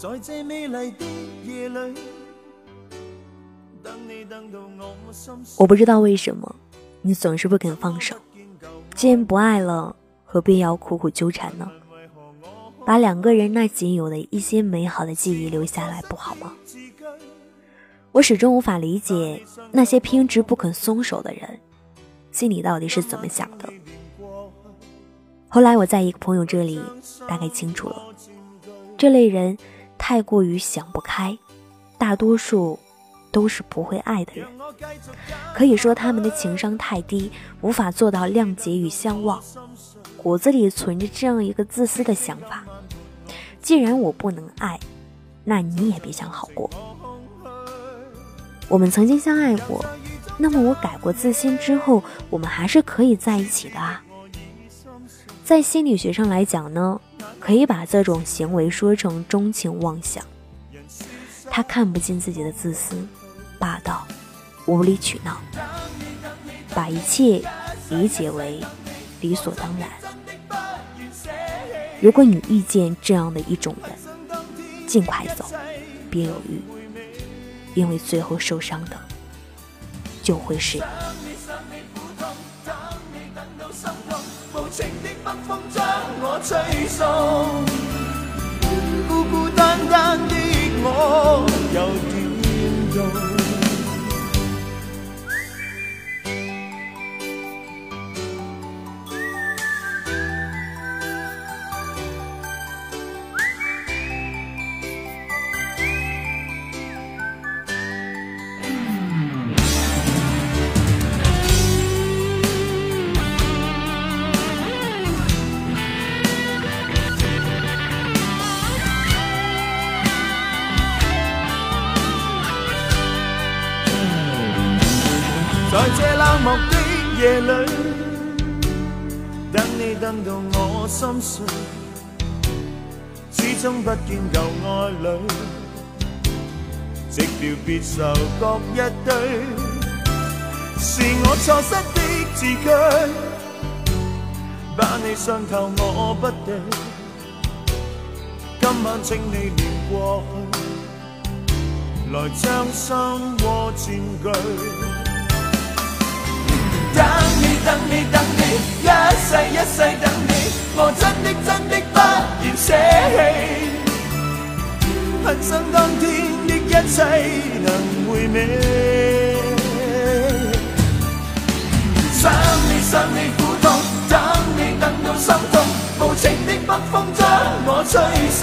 在这美丽的夜里，我不知道为什么，你总是不肯放手。既然不爱了，何必要苦苦纠缠呢？把两个人那仅有的一些美好的记忆留下来，不好吗？我始终无法理解那些偏执不肯松手的人，心里到底是怎么想的。后来我在一个朋友这里大概清楚了，这类人太过于想不开，大多数都是不会爱的人。可以说他们的情商太低，无法做到谅解与相忘，骨子里存着这样一个自私的想法：既然我不能爱，那你也别想好过。我们曾经相爱过，那么我改过自新之后，我们还是可以在一起的啊。在心理学上来讲呢，可以把这种行为说成钟情妄想。他看不进自己的自私、霸道、无理取闹，把一切理解为理所当然。如果你遇见这样的一种人，尽快走，别犹豫。因为最后受伤的就会是你。吹送。在这冷漠的夜里，等你等到我心碎，始终不见旧爱侣，寂寥别愁各一堆，是我错失的字句，把你伤透我不对，今晚请你念过去，来将心窝占据。等你，一世一世等你，我真的真的不愿舍弃。恨生当天的一切能回味，想你想你苦痛，等你等到心痛，无情的北风将我吹送，